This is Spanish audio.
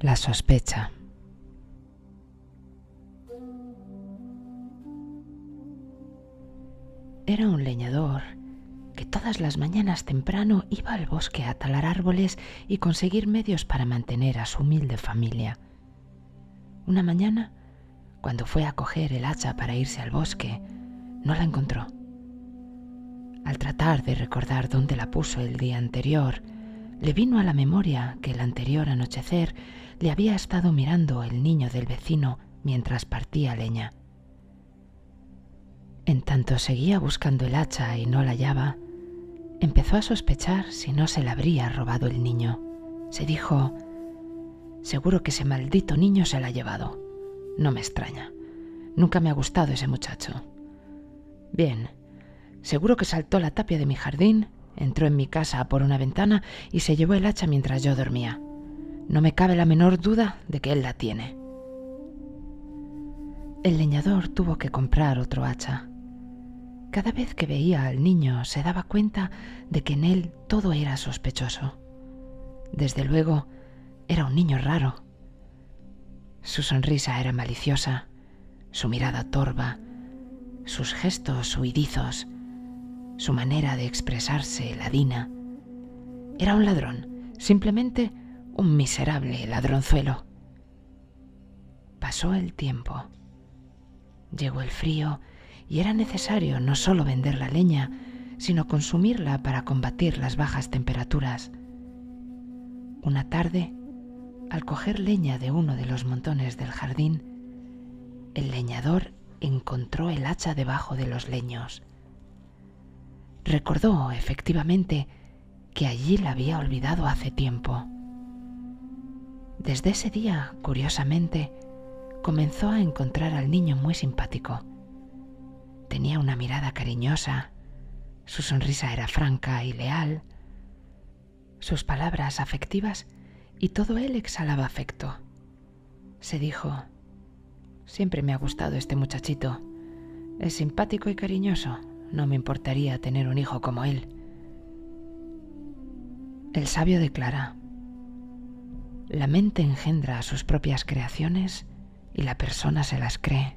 La sospecha. Era un leñador que todas las mañanas temprano iba al bosque a talar árboles y conseguir medios para mantener a su humilde familia. Una mañana, cuando fue a coger el hacha para irse al bosque, no la encontró. Al tratar de recordar dónde la puso el día anterior, le vino a la memoria que el anterior anochecer le había estado mirando el niño del vecino mientras partía leña. En tanto seguía buscando el hacha y no la hallaba, empezó a sospechar si no se la habría robado el niño. Se dijo, seguro que ese maldito niño se la ha llevado. No me extraña. Nunca me ha gustado ese muchacho. Bien, seguro que saltó la tapia de mi jardín entró en mi casa por una ventana y se llevó el hacha mientras yo dormía. No me cabe la menor duda de que él la tiene. El leñador tuvo que comprar otro hacha. Cada vez que veía al niño se daba cuenta de que en él todo era sospechoso. Desde luego, era un niño raro. Su sonrisa era maliciosa, su mirada torva, sus gestos huidizos, su manera de expresarse ladina. Era un ladrón, simplemente un miserable ladronzuelo. Pasó el tiempo. Llegó el frío y era necesario no solo vender la leña, sino consumirla para combatir las bajas temperaturas. Una tarde, al coger leña de uno de los montones del jardín, el leñador encontró el hacha debajo de los leños recordó efectivamente que allí la había olvidado hace tiempo. Desde ese día, curiosamente, comenzó a encontrar al niño muy simpático. Tenía una mirada cariñosa, su sonrisa era franca y leal, sus palabras afectivas y todo él exhalaba afecto. Se dijo, siempre me ha gustado este muchachito. Es simpático y cariñoso, no me importaría tener un hijo como él. El sabio declara, la mente engendra sus propias creaciones y la persona se las cree.